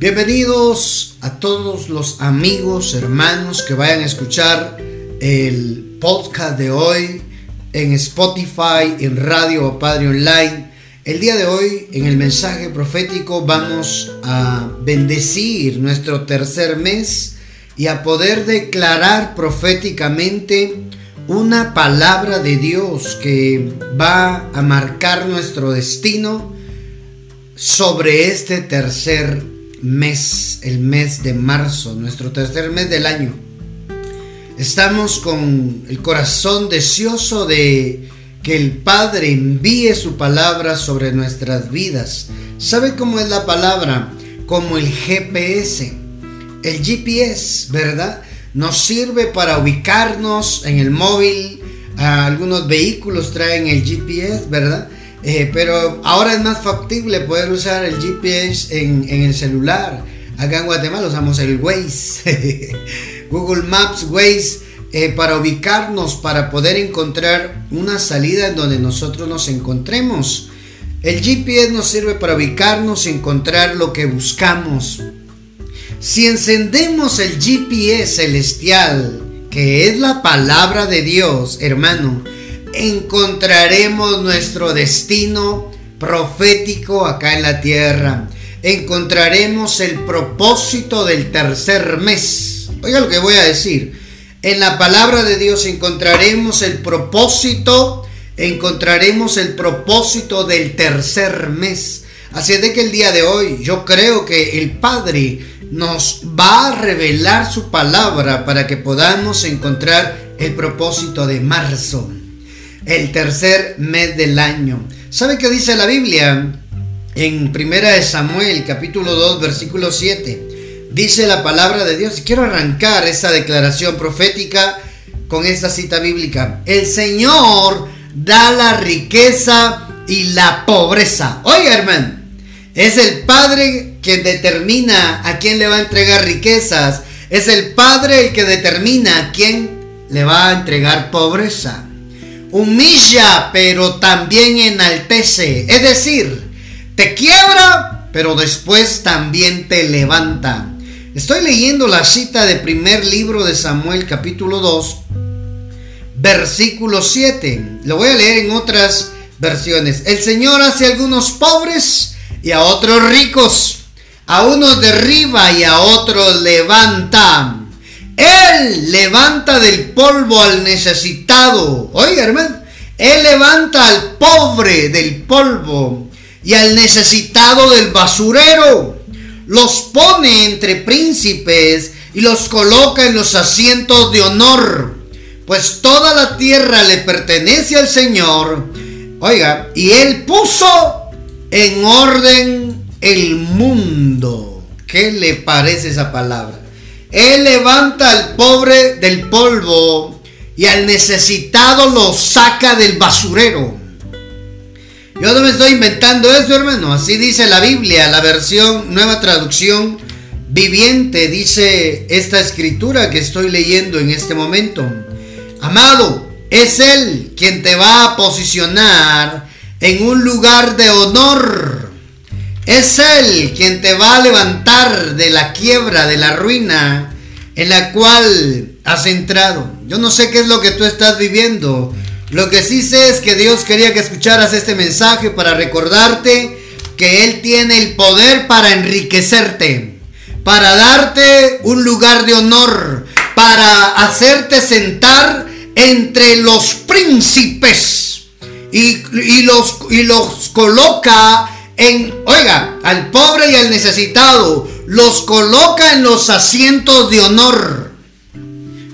Bienvenidos a todos los amigos, hermanos que vayan a escuchar el podcast de hoy en Spotify, en Radio Padre Online. El día de hoy, en el mensaje profético, vamos a bendecir nuestro tercer mes y a poder declarar proféticamente una palabra de Dios que va a marcar nuestro destino sobre este tercer mes, el mes de marzo, nuestro tercer mes del año. Estamos con el corazón deseoso de que el Padre envíe su palabra sobre nuestras vidas. ¿Sabe cómo es la palabra? Como el GPS. El GPS, ¿verdad? Nos sirve para ubicarnos en el móvil. algunos vehículos traen el GPS, ¿verdad? Eh, pero ahora es más factible poder usar el GPS en, el celular. Acá en Guatemala usamos el Waze, Google Maps, Waze, eh, para ubicarnos, para poder encontrar una salida en donde nosotros nos encontremos. El GPS nos sirve para ubicarnos y encontrar lo que buscamos. Si encendemos el GPS celestial, que es la palabra de Dios, hermano, encontraremos nuestro destino profético acá en la tierra. Encontraremos el propósito del tercer mes. Oiga lo que voy a decir. En la palabra de Dios encontraremos el propósito, encontraremos el propósito del tercer mes. Así es de que el día de hoy yo creo que el Padre nos va a revelar su palabra para que podamos encontrar el propósito de marzo el tercer mes del año. ¿Sabe qué dice la Biblia? En Primera de Samuel, capítulo 2, versículo 7. Dice la palabra de Dios. Quiero arrancar esta declaración profética con esta cita bíblica. El Señor da la riqueza y la pobreza. Oiga, hermano. Es el Padre que determina a quién le va a entregar riquezas. Es el Padre el que determina a quién le va a entregar pobreza humilla, pero también enaltece. Es decir, te quiebra, pero después también te levanta. Estoy leyendo la cita del primer libro de Samuel capítulo 2, versículo 7. Lo voy a leer en otras versiones. El Señor hace a algunos pobres y a otros ricos. A unos derriba y a otros levanta. Él levanta del polvo al necesitado. Oiga, hermano. Él levanta al pobre del polvo y al necesitado del basurero. Los pone entre príncipes y los coloca en los asientos de honor. Pues toda la tierra le pertenece al Señor. Oiga, y Él puso en orden el mundo. ¿Qué le parece esa palabra? Él levanta al pobre del polvo y al necesitado lo saca del basurero. Yo no me estoy inventando eso, hermano. Así dice la Biblia, la versión nueva traducción viviente, dice esta escritura que estoy leyendo en este momento. Amado, es Él quien te va a posicionar en un lugar de honor es Él quien te va a levantar de la quiebra, de la ruina en la cual has entrado. Yo no sé qué es lo que tú estás viviendo. Lo que sí sé es que Dios quería que escucharas este mensaje para recordarte que Él tiene el poder para enriquecerte, para darte un lugar de honor, para hacerte sentar entre los príncipes y, los, y los coloca oiga, al pobre y al necesitado, los coloca en los asientos de honor.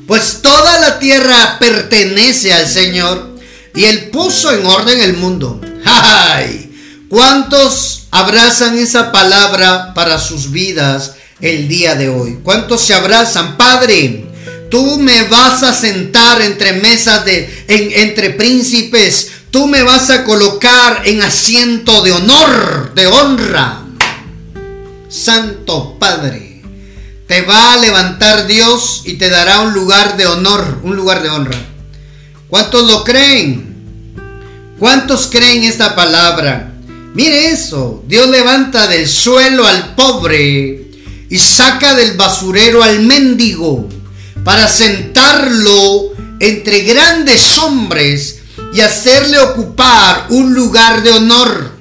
Pues toda la tierra pertenece al Señor y Él puso en orden el mundo. ¡Ay! ¿Cuántos abrazan esa palabra para sus vidas el día de hoy? ¿Cuántos se abrazan? Padre, tú me vas a sentar entre mesas de, entre príncipes, tú me vas a colocar en asiento de honor, de honra. Santo Padre, te va a levantar Dios y te dará un lugar de honor, un lugar de honra. ¿Cuántos lo creen? ¿Cuántos creen esta palabra? Mire eso, Dios levanta del suelo al pobre y saca del basurero al mendigo para sentarlo entre grandes hombres y hacerle ocupar un lugar de honor,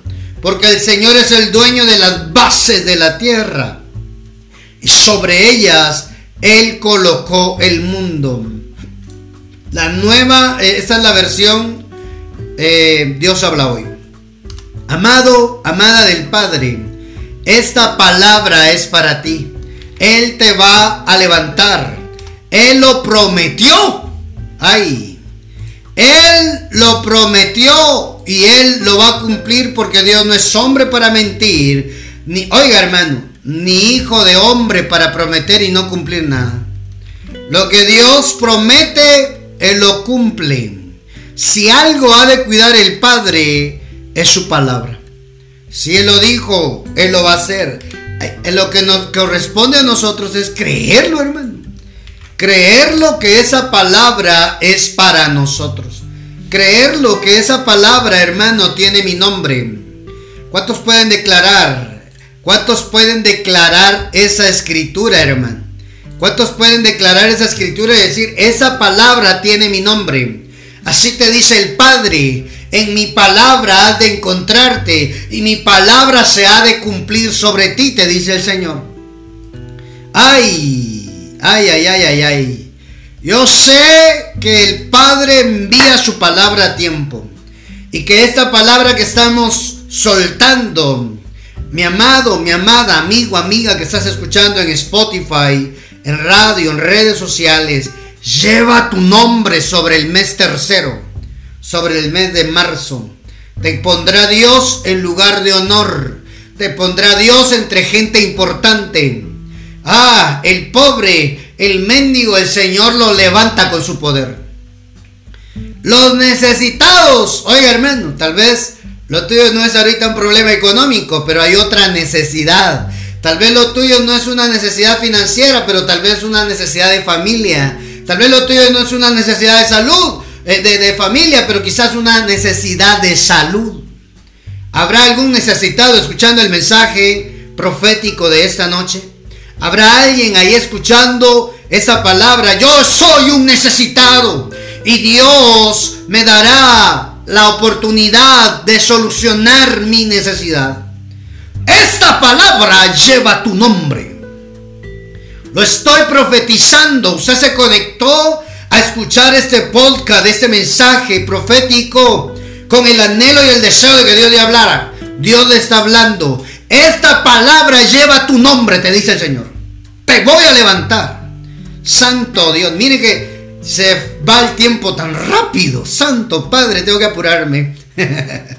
porque el Señor es el dueño de las bases de la tierra y sobre ellas Él colocó el mundo. La nueva, eh, esta es la versión eh, Dios habla hoy. Amado, amada del Padre, esta palabra es para ti. Él te va a levantar. Él lo prometió. Ay. Él lo prometió y Él lo va a cumplir porque Dios no es hombre para mentir. Ni, oiga hermano, ni hijo de hombre para prometer y no cumplir nada. Lo que Dios promete, Él lo cumple. Si algo ha de cuidar el Padre, es su palabra. Si Él lo dijo, Él lo va a hacer. Eh, lo que nos corresponde a nosotros es creerlo, hermano. Creerlo que esa palabra es para nosotros. Creerlo que esa palabra, hermano, tiene mi nombre. ¿Cuántos pueden declarar? ¿Cuántos pueden declarar esa escritura, hermano? ¿Cuántos pueden declarar esa escritura y decir, esa palabra tiene mi nombre? Así te dice el Padre, en mi palabra has de encontrarte y mi palabra se ha de cumplir sobre ti, te dice el Señor. Ay, ay, ay, ay, ay, ay. Yo sé que el Padre envía su palabra a tiempo y que esta palabra que estamos soltando, mi amado, mi amada, amigo, amiga que estás escuchando en Spotify, en radio, en redes sociales, lleva tu nombre sobre el mes tercero, sobre el mes de marzo. Te pondrá Dios en lugar de honor. Te pondrá Dios entre gente importante. Ah, el pobre, el mendigo, el Señor lo levanta con su poder. Los necesitados, oiga hermano, tal vez lo tuyo no es ahorita un problema económico, pero hay otra necesidad. Tal vez lo tuyo no es una necesidad financiera, pero tal vez una necesidad de familia. Tal vez lo tuyo no es una necesidad de salud, eh, de, familia, pero quizás una necesidad de salud. ¿Habrá algún necesitado escuchando el mensaje profético de esta noche? ¿Habrá alguien ahí escuchando esa palabra? Yo soy un necesitado y Dios me dará la oportunidad de solucionar mi necesidad. Esta palabra lleva tu nombre. Lo estoy profetizando. Usted se conectó a escuchar este podcast, este mensaje profético, con el anhelo y el deseo de que Dios le hablara. Dios le está hablando. Esta palabra lleva tu nombre, te dice el Señor. Te voy a levantar. Santo Dios, mire que se va el tiempo tan rápido. Santo Padre, tengo que apurarme.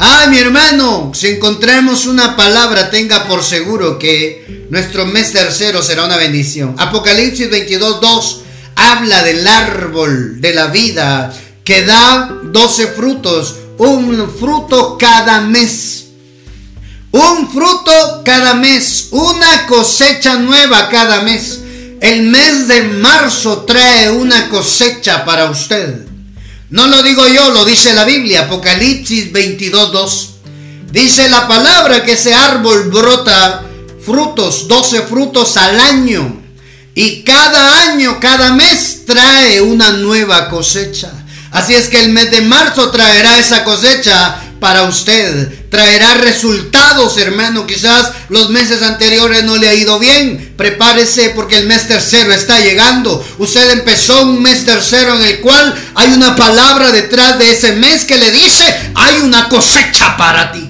Ah, mi hermano, si encontramos una palabra, tenga por seguro que nuestro mes tercero será una bendición. Apocalipsis 22, 2 habla del árbol de la vida que da 12 frutos, un fruto cada mes. Un fruto cada mes, una cosecha nueva cada mes. El mes de marzo trae una cosecha para usted. No lo digo yo, lo dice la Biblia, Apocalipsis 22.2. Dice la palabra que ese árbol brota frutos, 12 frutos al año. Y cada año, cada mes trae una nueva cosecha. Así es que el mes de marzo traerá esa cosecha para usted. Traerá resultados, hermano. Quizás los meses anteriores no le ha ido bien. Prepárese porque el mes tercero está llegando. Usted empezó un mes tercero en el cual hay una palabra detrás de ese mes que le dice, hay una cosecha para ti.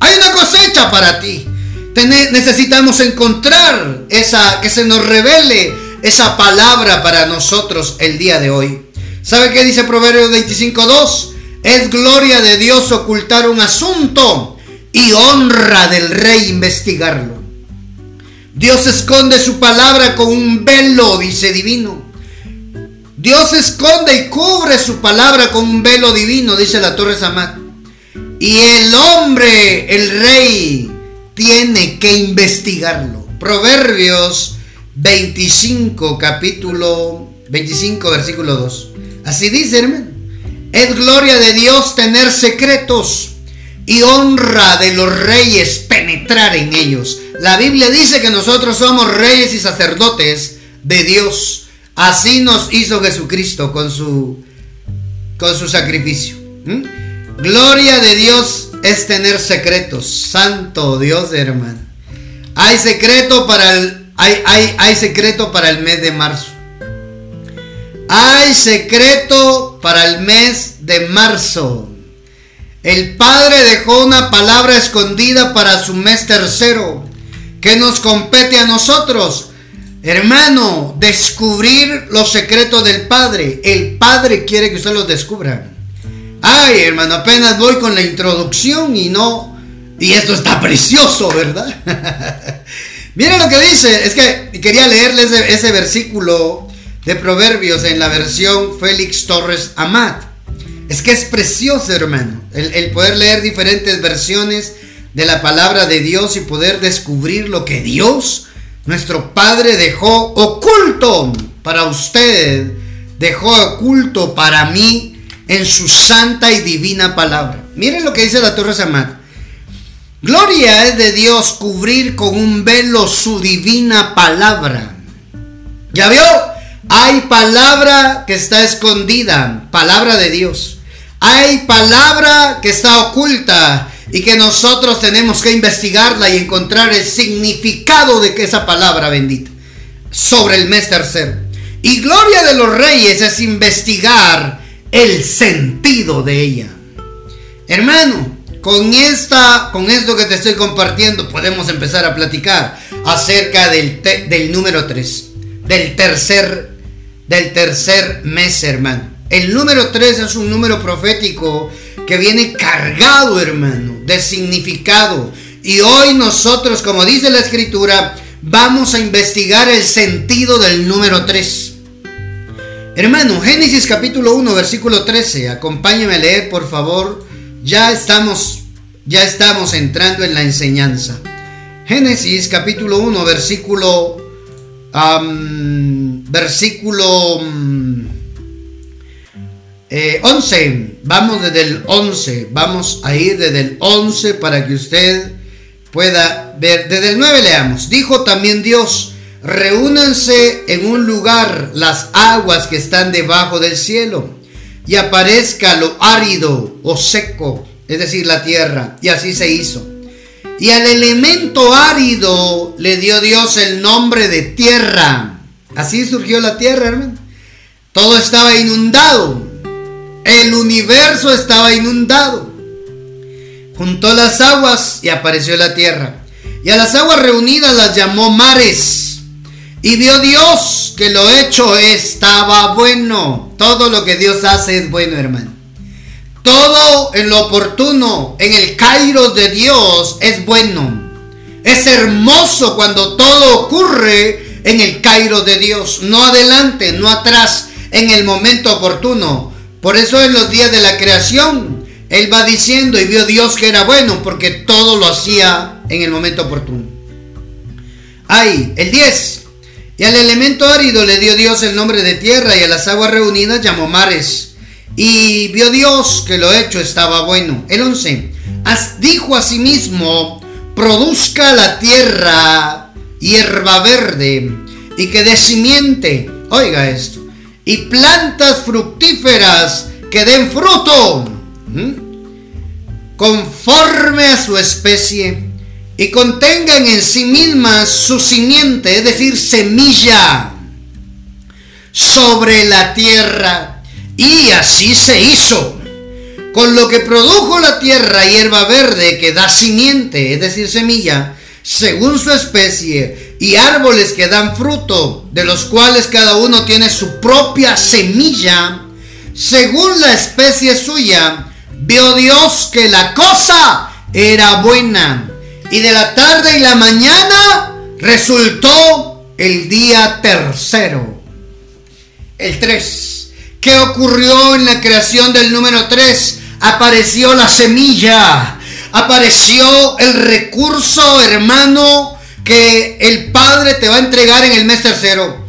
Hay una cosecha para ti. necesitamos encontrar esa, que se nos revele esa palabra para nosotros el día de hoy. ¿Sabe qué dice Proverbios 25.2? Es gloria de Dios ocultar un asunto y honra del rey investigarlo. Dios esconde su palabra con un velo, dice divino. Dios esconde y cubre su palabra con un velo divino, dice la Torre Samad. Y el hombre, el rey, tiene que investigarlo. Proverbios 25, capítulo 25, versículo 2. Así dice, hermano. Es gloria de Dios tener secretos y honra de los reyes penetrar en ellos. La Biblia dice que nosotros somos reyes y sacerdotes de Dios. Así nos hizo Jesucristo con su, con su sacrificio. Gloria de Dios es tener secretos. Santo Dios, hermano. Hay secreto para el, hay, hay, hay secreto para el mes de marzo. Hay secreto para el mes de marzo. El Padre dejó una palabra escondida para su mes tercero, que nos compete a nosotros. Hermano, descubrir los secretos del Padre. El Padre quiere que usted los descubra. Ay, hermano, apenas voy con la introducción y no... Y esto está precioso, ¿verdad? Miren lo que dice. Es que quería leerles ese versículo de Proverbios en la versión Félix Torres Amat. Es que es precioso, hermano, el, poder leer diferentes versiones de la palabra de Dios y poder descubrir lo que Dios, nuestro Padre, dejó oculto para usted, dejó oculto para mí en su santa y divina palabra. Miren lo que dice la Torre Amat. Gloria es de Dios cubrir con un velo su divina palabra. ¿Ya vio? Hay palabra que está escondida, palabra de Dios. Hay palabra que está oculta y que nosotros tenemos que investigarla y encontrar el significado de que esa palabra bendita sobre el mes tercero. Y gloria de los reyes es investigar el sentido de ella. Hermano, con esta con esto que te estoy compartiendo podemos empezar a platicar acerca del, del número 3, del tercer del tercer mes, hermano. El número 3 es un número profético que viene cargado, hermano, de significado. Y hoy nosotros, como dice la escritura, vamos a investigar el sentido del número 3. Hermano, Génesis capítulo 1, versículo 13. Acompáñame a leer, por favor. Ya estamos, ya estamos entrando en la enseñanza. Génesis capítulo 1, versículo versículo 11. Eh, vamos desde el 11. Vamos a ir desde el 11 para que usted pueda ver. Desde el 9 leamos. Dijo también Dios, reúnanse en un lugar las aguas que están debajo del cielo y aparezca lo árido o seco, es decir, la tierra. Y así se hizo. Y al elemento árido le dio Dios el nombre de tierra. Así surgió la tierra, hermano. Todo estaba inundado. El universo estaba inundado. Juntó las aguas y apareció la tierra. Y a las aguas reunidas las llamó mares. Y vio Dios que lo hecho estaba bueno. Todo lo que Dios hace es bueno, hermano. Todo en lo oportuno, en el kairos de Dios es bueno. Es hermoso cuando todo ocurre en el kairos de Dios, no adelante, no atrás, en el momento oportuno. Por eso en los días de la creación, Él va diciendo y vio Dios que era bueno, porque todo lo hacía en el momento oportuno. Ahí, el 10. Y al elemento árido le dio Dios el nombre de tierra y a las aguas reunidas llamó mares. Y vio Dios que lo hecho estaba bueno. El 11. Dijo a sí mismo, produzca la tierra hierba verde y que dé simiente. Oiga esto. Y plantas fructíferas que den fruto. Conforme a su especie. Y contengan en sí mismas su simiente, es decir, semilla. Sobre la tierra y así se hizo. Con lo que produjo la tierra hierba verde que da simiente, es decir, semilla, según su especie, y árboles que dan fruto, de los cuales cada uno tiene su propia semilla, según la especie suya, vio Dios que la cosa era buena. Y de la tarde y la mañana resultó el día tercero. El 3. ¿Qué ocurrió en la creación del número 3? Apareció la semilla, apareció el recurso, hermano, que el Padre te va a entregar en el mes tercero.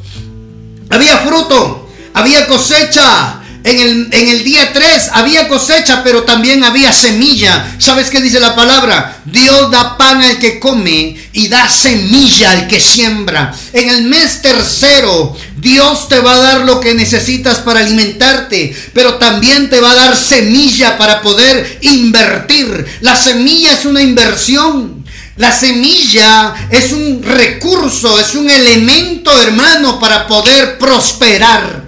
Había fruto, había cosecha, En el, día 3 había cosecha, pero también había semilla. ¿Sabes qué dice la palabra? Dios da pan al que come y da semilla al que siembra. En el mes tercero, Dios te va a dar lo que necesitas para alimentarte, pero también te va a dar semilla para poder invertir. La semilla es una inversión. La semilla es un recurso, es un elemento, hermano, para poder prosperar.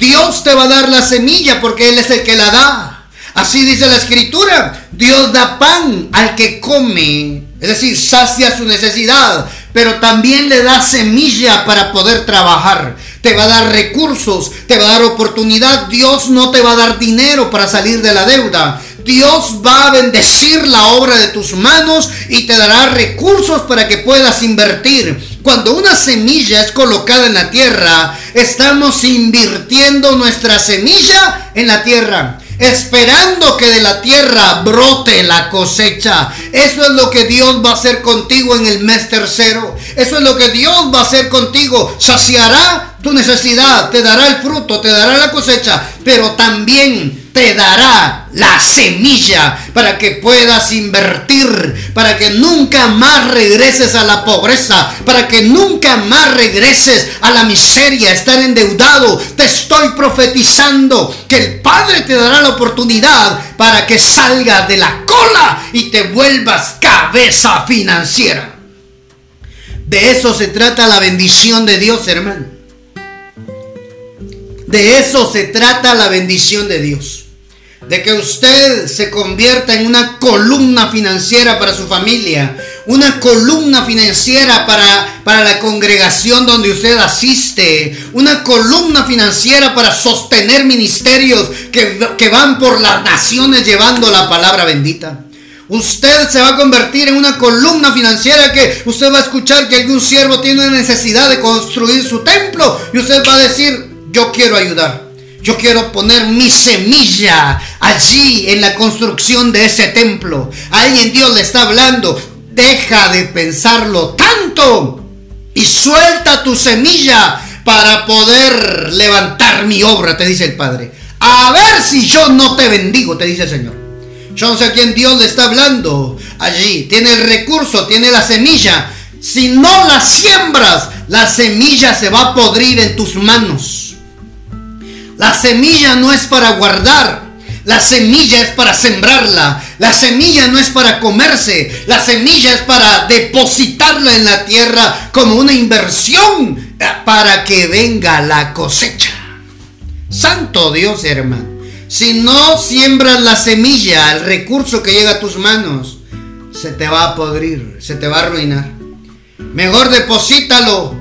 Dios te va a dar la semilla porque Él es el que la da. Así dice la escritura. Dios da pan al que come. Es decir, sacia su necesidad. Pero también le da semilla para poder trabajar. Te va a dar recursos. Te va a dar oportunidad. Dios no te va a dar dinero para salir de la deuda. Dios va a bendecir la obra de tus manos y te dará recursos para que puedas invertir. Cuando una semilla es colocada en la tierra, estamos invirtiendo nuestra semilla en la tierra esperando que de la tierra brote la cosecha. Eso es lo que Dios va a hacer contigo en el mes tercero. Eso es lo que Dios va a hacer contigo. Saciará tu necesidad, te dará el fruto, te dará la cosecha, pero también te dará la semilla para que puedas invertir, para que nunca más regreses a la pobreza, para que nunca más regreses a la miseria, estar endeudado. Te estoy profetizando que el Padre te dará la oportunidad para que salgas de la cola y te vuelvas cabeza financiera. De eso se trata la bendición de Dios, hermano. De eso se trata la bendición de Dios de que usted se convierta en una columna financiera para su familia, una columna financiera para, para la congregación donde usted asiste, una columna financiera para sostener ministerios que, que van por las naciones llevando la palabra bendita. Usted se va a convertir en una columna financiera que usted va a escuchar que algún siervo tiene necesidad de construir su templo y usted va a decir, yo quiero ayudar. Yo quiero poner mi semilla allí en la construcción de ese templo. Alguien Dios le está hablando. Deja de pensarlo tanto y suelta tu semilla para poder levantar mi obra, te dice el Padre. A ver si yo no te bendigo, te dice el Señor. Yo no sé a quién Dios le está hablando allí. Tiene el recurso, tiene la semilla. Si no la siembras, la semilla se va a podrir en tus manos. La semilla no es para guardar. La semilla es para sembrarla. La semilla no es para comerse. La semilla es para depositarla en la tierra como una inversión eh, para que venga la cosecha. Santo Dios, hermano. Si no siembras la semilla, el recurso que llega a tus manos, se te va a podrir, se te va a arruinar. Mejor deposítalo,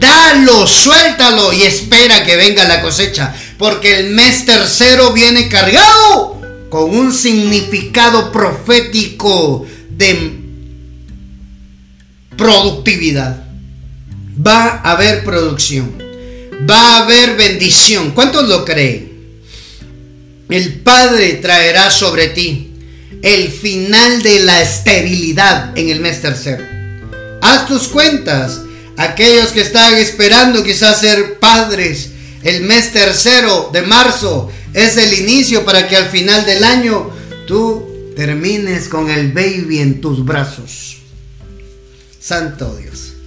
dalo, suéltalo y espera que venga la cosecha porque el mes tercero viene cargado con un significado profético de productividad. Va a haber producción, va a haber bendición. ¿Cuántos lo creen? El Padre traerá sobre ti el final de la esterilidad en el mes tercero. Haz tus cuentas. Aquellos que están esperando quizás ser padres, el mes tercero de marzo es el inicio para que al final del año tú termines con el baby en tus brazos. Santo Dios.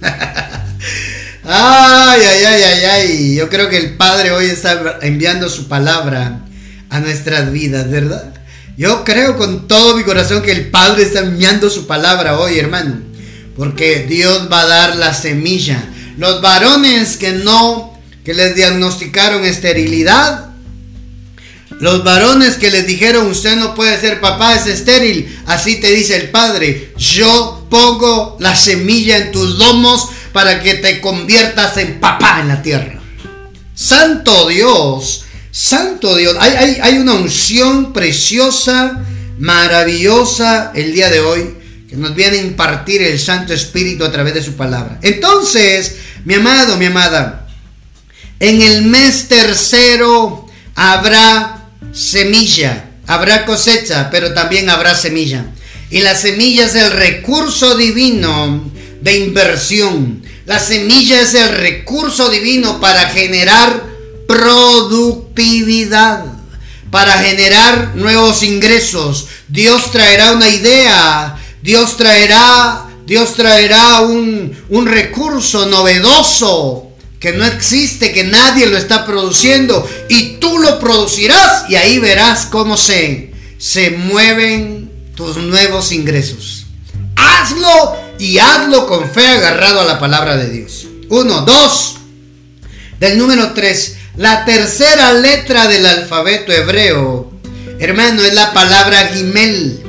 ay, ay, ay, ay, ay. Yo creo que el Padre hoy está enviando su palabra a nuestras vidas, ¿verdad? Yo creo con todo mi corazón que el Padre está enviando su palabra hoy, hermano. Porque Dios va a dar la semilla. Los varones que no que les diagnosticaron esterilidad. Los varones que les dijeron usted no puede ser papá, es estéril. Así te dice el Padre. Yo pongo la semilla en tus lomos para que te conviertas en papá en la tierra. Santo Dios, Santo Dios. Hay, hay, hay una unción preciosa, maravillosa el día de hoy que nos viene a impartir el Santo Espíritu a través de su palabra. Entonces, mi amado, mi amada, en el mes tercero habrá semilla, habrá cosecha, pero también habrá semilla. Y la semilla es el recurso divino de inversión. La semilla es el recurso divino para generar productividad para generar nuevos ingresos. Dios traerá una idea, Dios traerá, Dios traerá un, un recurso novedoso que no existe, que nadie lo está produciendo y tú lo producirás y ahí verás cómo se, se mueven tus nuevos ingresos. Hazlo y hazlo con fe agarrado a la palabra de Dios. Uno, dos. Del número tres, la tercera letra del alfabeto hebreo, hermano, es la palabra Gimel.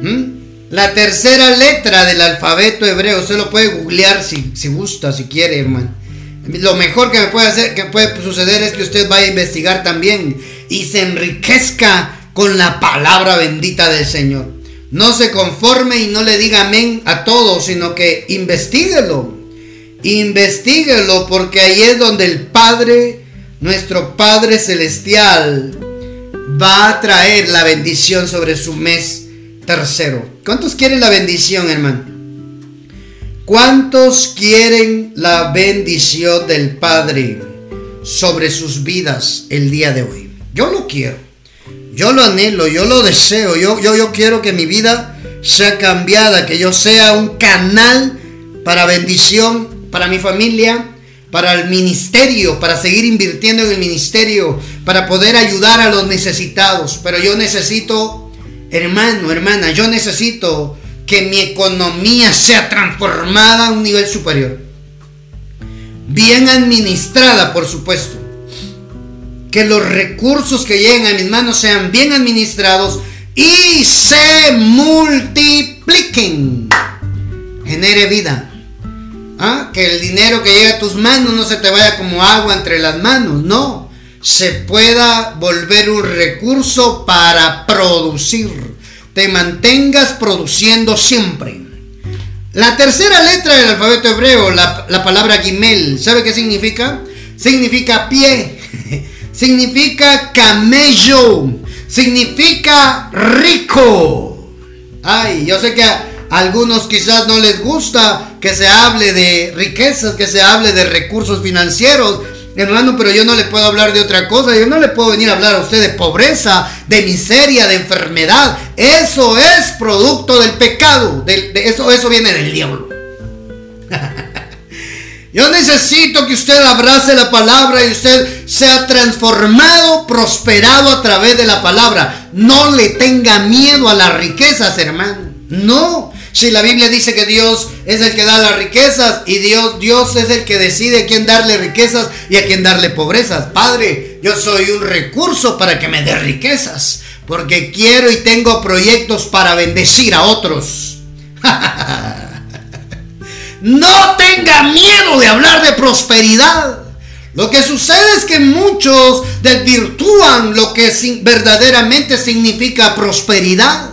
¿Mm? La tercera letra del alfabeto hebreo, usted lo puede googlear si, si gusta, si quiere, hermano. Lo mejor que me puede hacer, que puede suceder es que usted vaya a investigar también y se enriquezca con la palabra bendita del Señor. No se conforme y no le diga amén a todo, sino que investiguelo. Investíguelo porque ahí es donde el Padre, nuestro Padre Celestial, va a traer la bendición sobre su mes tercero. ¿Cuántos quieren la bendición, hermano? ¿Cuántos quieren la bendición del Padre sobre sus vidas el día de hoy? Yo lo quiero. Yo lo anhelo, yo lo deseo. Yo, yo, yo quiero que mi vida sea cambiada, que yo sea un canal para bendición para mi familia, para el ministerio, para seguir invirtiendo en el ministerio, para poder ayudar a los necesitados. Pero yo necesito, hermano, hermana, yo necesito que mi economía sea transformada a un nivel superior. Bien administrada, por supuesto. Que los recursos que lleguen a mis manos sean bien administrados y se multipliquen. Genere vida. ¿Ah? Que el dinero que llega a tus manos no se te vaya como agua entre las manos, no. Se pueda volver un recurso para producir. Te mantengas produciendo siempre. La tercera letra del alfabeto hebreo, la, la palabra Gimel, ¿sabe qué significa? Significa pie, significa camello, significa rico. Ay, yo sé que algunos quizás no les gusta que se hable de riquezas, que se hable de recursos financieros. Hermano, pero yo no le puedo hablar de otra cosa. Yo no le puedo venir a hablar a usted de pobreza, de miseria, de enfermedad. Eso es producto del pecado. De, eso, eso viene del diablo. Yo necesito que usted abrace la palabra y usted sea transformado, prosperado a través de la palabra. No le tenga miedo a las riquezas, hermano. No, si la Biblia dice que Dios es el que da las riquezas y Dios, Dios es el que decide a quién darle riquezas y a quién darle pobrezas. Padre, yo soy un recurso para que me dé riquezas, porque quiero y tengo proyectos para bendecir a otros. no tenga miedo de hablar de prosperidad. Lo que sucede es que muchos desvirtúan lo que verdaderamente significa prosperidad.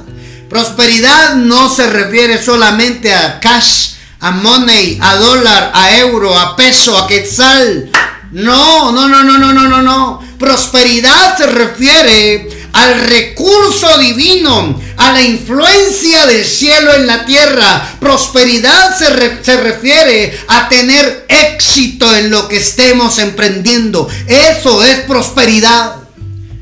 Prosperidad no se refiere solamente a cash, a money, a dólar, a euro, a peso, a quetzal. No, no, no, no, no, no, no, no. Prosperidad se refiere al recurso divino, a la influencia del cielo en la tierra. Prosperidad se, se, refiere a tener éxito en lo que estemos emprendiendo. Eso es prosperidad.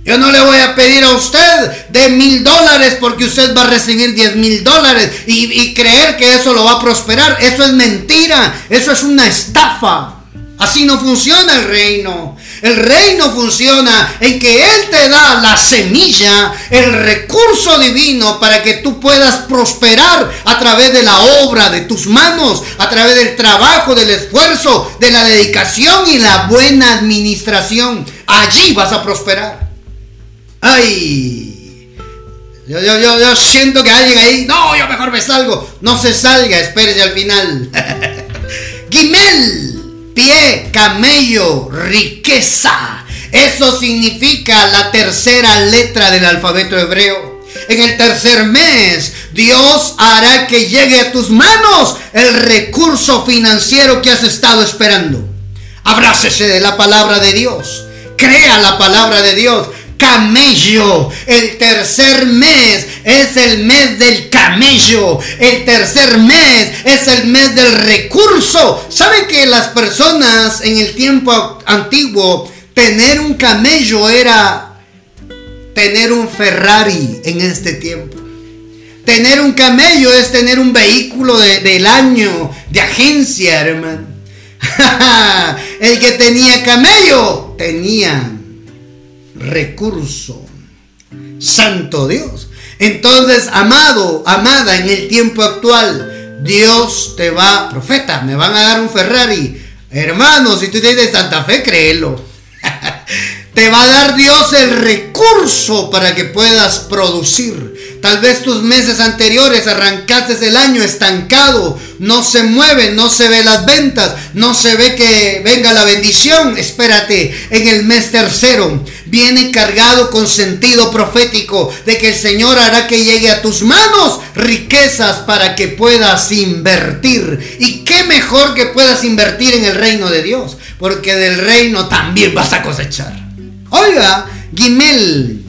Yo no le voy a pedir a usted de mil dólares porque usted va a recibir diez mil dólares y, creer que eso lo va a prosperar. Eso es mentira. Eso es una estafa. Así no funciona el reino. El reino funciona en que Él te da la semilla, el recurso divino para que tú puedas prosperar a través de la obra de tus manos, a través del trabajo, del esfuerzo, de la dedicación y la buena administración. Allí vas a prosperar. ¡Ay! Yo, yo, yo, siento que alguien ahí. No, yo mejor me salgo. No se salga, espérese al final. Gimel, pie, camello, riqueza. Eso significa la tercera letra del alfabeto hebreo. En el tercer mes, Dios hará que llegue a tus manos el recurso financiero que has estado esperando. Abrácese de la palabra de Dios. Crea la palabra de Dios camello. El tercer mes es el mes del camello. El tercer mes es el mes del recurso. ¿Sabe que las personas en el tiempo antiguo tener un camello era tener un Ferrari en este tiempo. Tener un camello es tener un vehículo del año, de agencia, hermano. El que tenía camello tenía recurso. Santo Dios. Entonces, amado, amada, en el tiempo actual, Dios te va, profeta, me van a dar un Ferrari. Hermano, si tú tienes tanta fe, créelo. te va a dar Dios el recurso para que puedas producir. Tal vez tus meses anteriores arrancaste el año estancado, no se mueve, no se ve las ventas, no se ve que venga la bendición. Espérate, en el mes tercero viene cargado con sentido profético de que el Señor hará que llegue a tus manos riquezas para que puedas invertir. Y qué mejor que puedas invertir en el reino de Dios, porque del reino también vas a cosechar. Oiga, Gimel.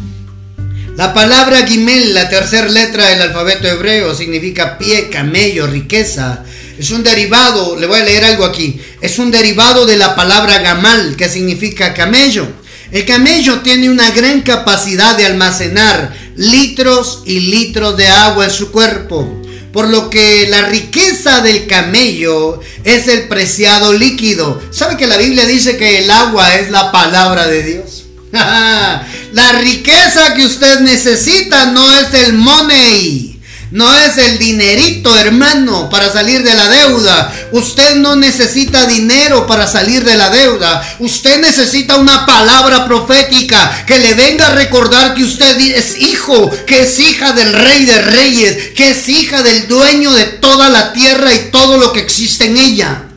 La palabra Gimel, la tercera letra del alfabeto hebreo, significa pie, camello, riqueza. Es un derivado, le voy a leer algo aquí. Es un derivado de la palabra gamal, que significa camello. El camello tiene una gran capacidad de almacenar litros y litros de agua en su cuerpo. Por lo que la riqueza del camello es el preciado líquido. ¿Sabe que la Biblia dice que el agua es la palabra de Dios? la riqueza que usted necesita no es el money. No es el dinerito, hermano, para salir de la deuda. Usted no necesita dinero para salir de la deuda. Usted necesita una palabra profética que le venga a recordar que usted es hijo, que es hija del rey de reyes, que es hija del dueño de toda la tierra y todo lo que existe en ella.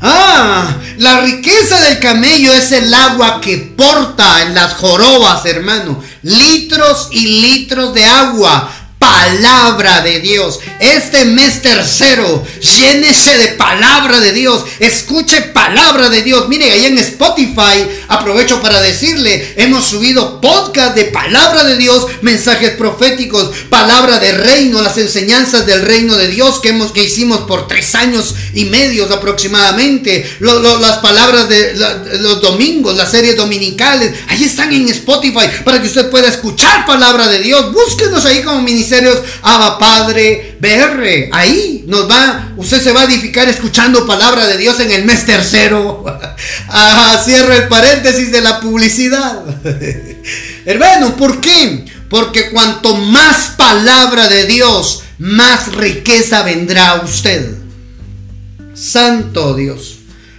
Ah, la riqueza del camello es el agua que porta en las jorobas, hermano. Litros y litros de agua palabra de Dios. Este mes tercero, llénese de palabra de Dios. Escuche palabra de Dios. Mire, ahí en Spotify, aprovecho para decirle, hemos subido podcast de palabra de Dios, mensajes proféticos, palabra de reino, las enseñanzas del reino de Dios que, hemos, que hicimos por tres años y medio aproximadamente. las palabras de los domingos, las series dominicales, ahí están en Spotify para que usted pueda escuchar palabra de Dios. Búsquenos ahí como ministerio ministerios Abba Padre BR. Ahí nos va, usted se va a edificar escuchando palabra de Dios en el mes tercero. ah, cierro el paréntesis de la publicidad. Hermano, ¿por qué? Porque cuanto más palabra de Dios, más riqueza vendrá a usted. Santo Dios.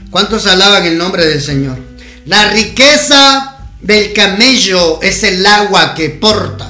¿Cuántos alaban el nombre del Señor? La riqueza del camello es el agua que porta.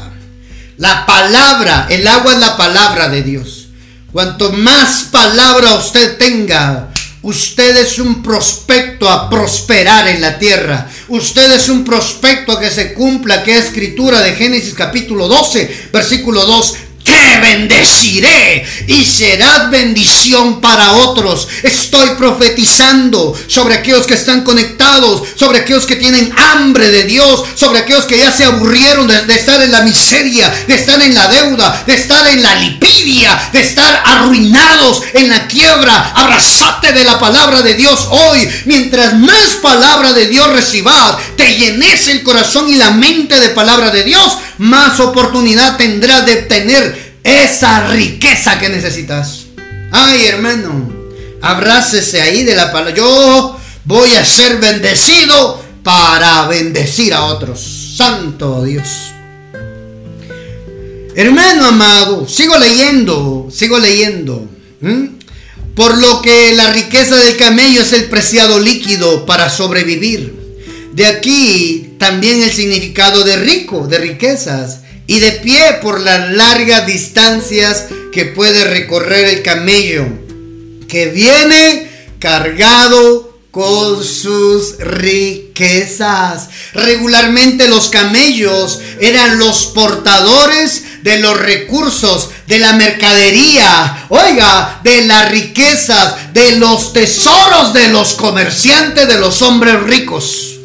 La palabra, el agua es la palabra de Dios. Cuanto más palabra usted tenga, usted es un prospecto a prosperar en la tierra. Usted es un prospecto a que se cumpla, que es escritura de Génesis capítulo 12, versículo 2 te bendeciré y serás bendición para otros. Estoy profetizando sobre aquellos que están conectados, sobre aquellos que tienen hambre de Dios, sobre aquellos que ya se aburrieron de, estar en la miseria, de estar en la deuda, de estar en la lipidia, de estar arruinados en la quiebra. Abrazate de la palabra de Dios hoy. Mientras más palabra de Dios recibas, te llenes el corazón y la mente de palabra de Dios, más oportunidad tendrás de tener esa riqueza que necesitas. Ay, hermano, abrácese ahí de la palabra. Yo voy a ser bendecido para bendecir a otros. Santo Dios. Hermano amado, sigo leyendo, sigo leyendo. Por lo que la riqueza del camello es el preciado líquido para sobrevivir. De aquí también el significado de rico, de riquezas y de pie por las largas distancias que puede recorrer el camello, que viene cargado con sus riquezas. Regularmente los camellos eran los portadores de los recursos, de la mercadería, oiga, de las riquezas, de los tesoros de los comerciantes, de los hombres ricos.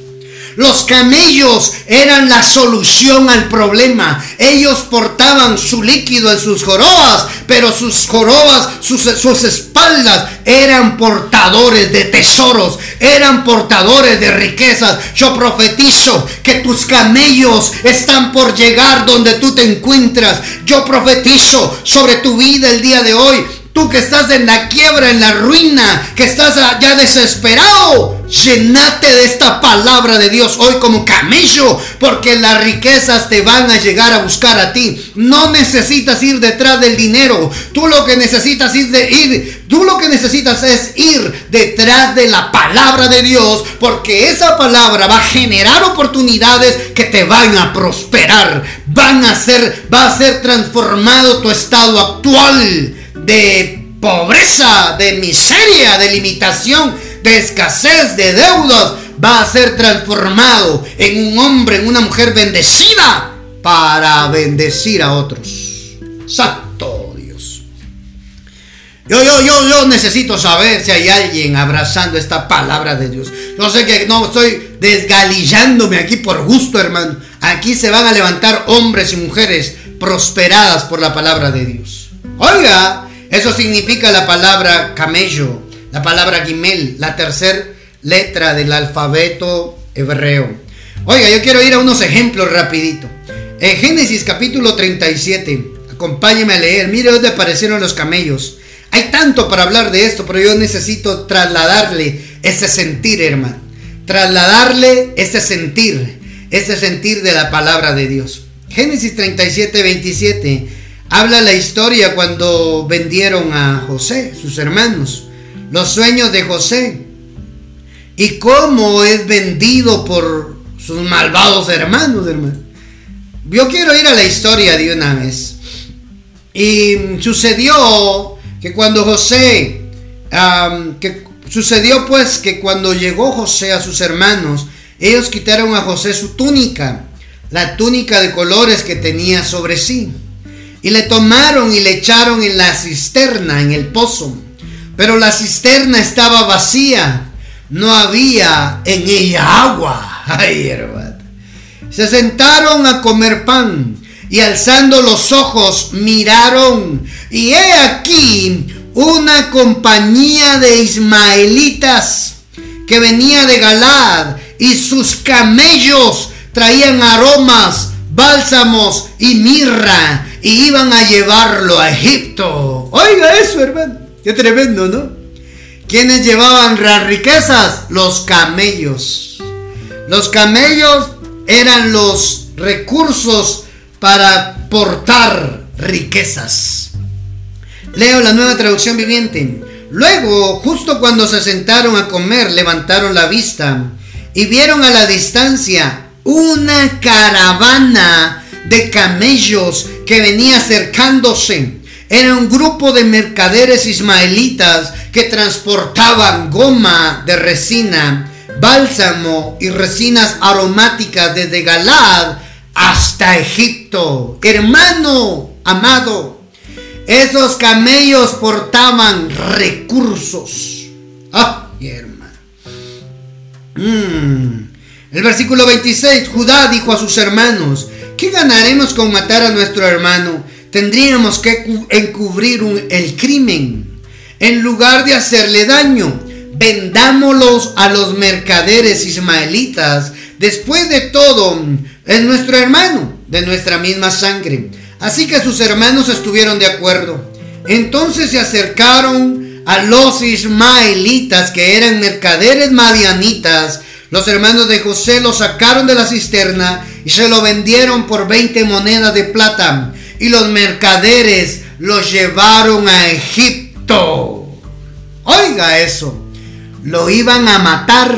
Los camellos eran la solución al problema. Ellos portaban su líquido en sus jorobas, pero sus jorobas, sus, sus espaldas eran portadores de tesoros, eran portadores de riquezas. Yo profetizo que tus camellos están por llegar donde tú te encuentras. Yo profetizo sobre tu vida el día de hoy Tú que estás en la quiebra, en la ruina, que estás ya desesperado, llenate de esta palabra de Dios hoy como camello, porque las riquezas te van a llegar a buscar a ti. No necesitas ir detrás del dinero. Tú lo que necesitas es ir, tú lo que necesitas es ir detrás de la palabra de Dios, porque esa palabra va a generar oportunidades que te van a prosperar, van a ser, va a ser transformado tu estado actual de pobreza, de miseria, de limitación, de escasez, de deudas, va a ser transformado en un hombre, en una mujer bendecida para bendecir a otros. Santo Dios. Yo, yo, yo, yo necesito saber si hay alguien abrazando esta palabra de Dios. Yo sé que no estoy desgalillándome aquí por gusto, hermano. Aquí se van a levantar hombres y mujeres prosperadas por la palabra de Dios. Oiga, eso significa la palabra camello, la palabra gimel, la tercera letra del alfabeto hebreo. Oiga, yo quiero ir a unos ejemplos rapidito. En Génesis capítulo 37, acompáñeme a leer, mire dónde aparecieron los camellos. Hay tanto para hablar de esto, pero yo necesito trasladarle ese sentir, hermano. Trasladarle ese sentir, ese sentir de la palabra de Dios. Génesis 37, 27 habla la historia cuando vendieron a José, sus hermanos, los sueños de José, y cómo es vendido por sus malvados hermanos, hermano. Yo quiero ir a la historia de una vez. Y sucedió que cuando José, que sucedió pues que cuando llegó José a sus hermanos, ellos quitaron a José su túnica, la túnica de colores que tenía sobre sí. Y le tomaron y le echaron en la cisterna, en el pozo. Pero la cisterna estaba vacía. No había en ella agua. Ay, hermano. Se sentaron a comer pan y alzando los ojos miraron. Y he aquí una compañía de ismaelitas que venía de Galad y sus camellos traían aromas, bálsamos y mirra y iban a llevarlo a Egipto. Oiga eso, hermano. Qué tremendo, ¿no? ¿Quiénes llevaban las riquezas? Los camellos. Los camellos eran los recursos para portar riquezas. Leo la nueva traducción viviente. Luego, justo cuando se sentaron a comer, levantaron la vista y vieron a la distancia una caravana de camellos que venía acercándose. Era un grupo de mercaderes ismaelitas que transportaban goma de resina, bálsamo y resinas aromáticas desde Galad hasta Egipto. Hermano amado, esos camellos portaban recursos. Ah, hermano. Mm. El versículo 26, Judá dijo a sus hermanos, ¿Qué ganaremos con matar a nuestro hermano? Tendríamos que encubrir el crimen. En lugar de hacerle daño, vendámoslos a los mercaderes ismaelitas. Después de todo, es nuestro hermano, de nuestra misma sangre. Así que sus hermanos estuvieron de acuerdo. Entonces se acercaron a los ismaelitas, que eran mercaderes madianitas. Los hermanos de José lo sacaron de la cisterna y se lo vendieron por 20 monedas de plata y los mercaderes los llevaron a Egipto. Oiga eso, lo iban a matar.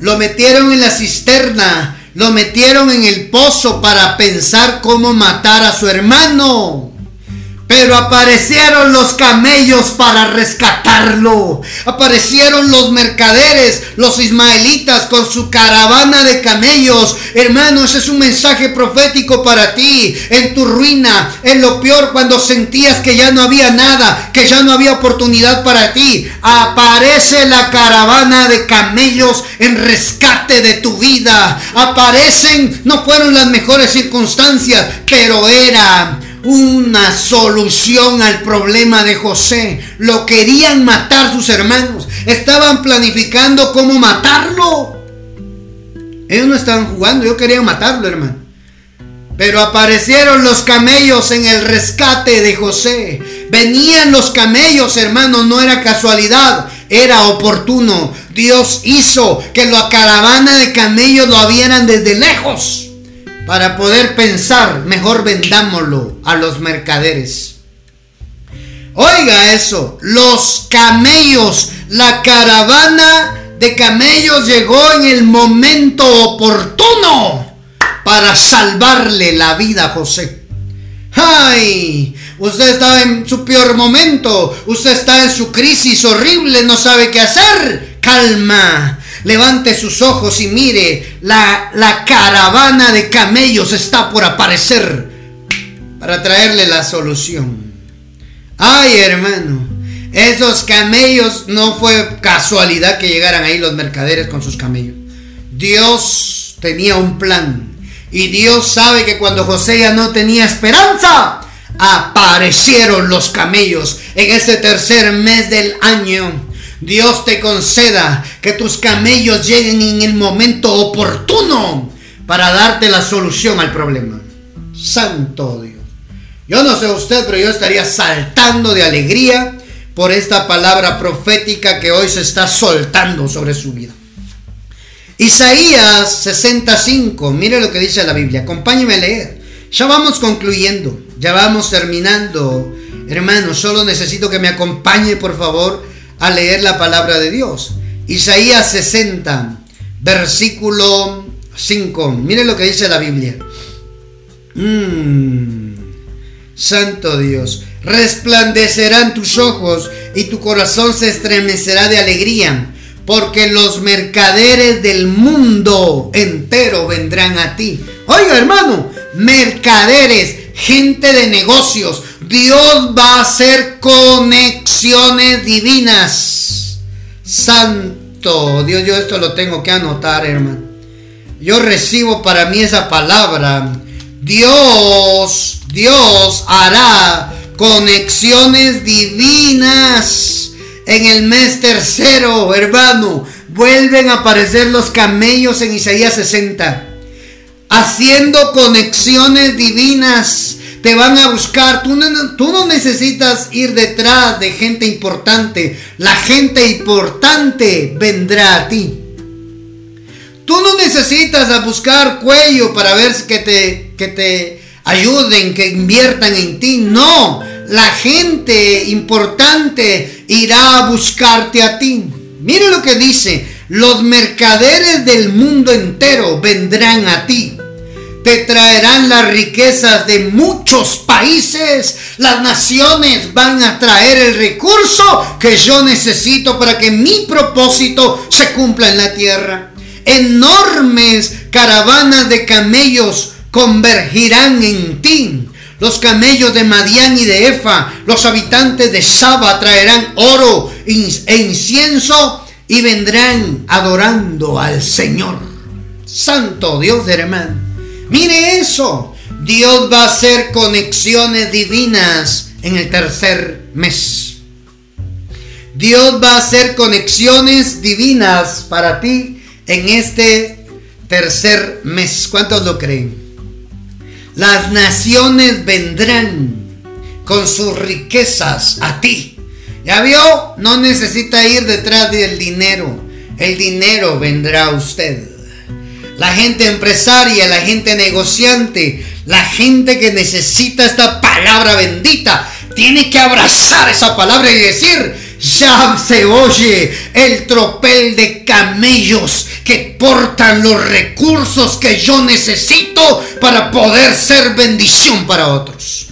Lo metieron en la cisterna, lo metieron en el pozo para pensar cómo matar a su hermano. Pero aparecieron los camellos para rescatarlo. Aparecieron los mercaderes, los ismaelitas con su caravana de camellos. Hermanos, es un mensaje profético para ti. En tu ruina, en lo peor, cuando sentías que ya no había nada, que ya no había oportunidad para ti. Aparece la caravana de camellos en rescate de tu vida. Aparecen, no fueron las mejores circunstancias, pero era una solución al problema de José. Lo querían matar sus hermanos. Estaban planificando cómo matarlo. Ellos no estaban jugando, yo quería matarlo, hermano. Pero aparecieron los camellos en el rescate de José. Venían los camellos, hermano, no era casualidad, era oportuno. Dios hizo que la caravana de camellos lo vieran desde lejos para poder pensar, mejor vendámoslo a los mercaderes. Oiga eso, los camellos, la caravana de camellos llegó en el momento oportuno para salvarle la vida a José. ¡Ay! Usted está en su peor momento, usted está en su crisis horrible, no sabe qué hacer. Calma, levante sus ojos y mire, la, la caravana de camellos está por aparecer para traerle la solución. Ay, hermano, esos camellos no fue casualidad que llegaran ahí los mercaderes con sus camellos. Dios tenía un plan. Y Dios sabe que cuando José ya no tenía esperanza, aparecieron los camellos en ese tercer mes del año Dios te conceda que tus camellos lleguen en el momento oportuno para darte la solución al problema. Santo Dios. Yo no sé usted, pero yo estaría saltando de alegría por esta palabra profética que hoy se está soltando sobre su vida. Isaías 65, mire lo que dice la Biblia, acompáñeme a leer. Ya vamos concluyendo, ya vamos terminando. Hermano, solo necesito que me acompañe, por favor, a leer la palabra de Dios. Isaías 60, versículo 5. Mire lo que dice la Biblia. Mm, santo Dios, resplandecerán tus ojos y tu corazón se estremecerá de alegría, porque los mercaderes del mundo entero vendrán a ti. Oiga hermano, mercaderes, gente de negocios, Dios va a hacer conexiones divinas. Santo Dios, yo esto lo tengo que anotar, hermano. Yo recibo para mí esa palabra. Dios, Dios hará conexiones divinas en el mes tercero, hermano. Vuelven a aparecer los camellos en Isaías 60. Haciendo conexiones divinas te van a buscar. Tú no, necesitas ir detrás de gente importante. La gente importante vendrá a ti. Tú no necesitas buscar cuello para ver que te, que te ayuden, que inviertan en ti. No, la gente importante irá a buscarte a ti. Mire lo que dice, los mercaderes del mundo entero vendrán a ti te traerán las riquezas de muchos países. Las naciones van a traer el recurso que yo necesito para que mi propósito se cumpla en la tierra. Enormes caravanas de camellos convergirán en ti. Los camellos de Madián y de Efa, los habitantes de Saba traerán oro e incienso y vendrán adorando al Señor. Santo Dios de hermano. Mire eso. Dios va a hacer conexiones divinas en el tercer mes. Dios va a hacer conexiones divinas para ti en este tercer mes. ¿Cuántos lo creen? Las naciones vendrán con sus riquezas a ti. ¿Ya vio? No necesita ir detrás del dinero. El dinero vendrá a usted la gente empresaria, la gente negociante, la gente que necesita esta palabra bendita, tiene que abrazar esa palabra y decir, ya se oye el tropel de camellos que portan los recursos que yo necesito para poder ser bendición para otros.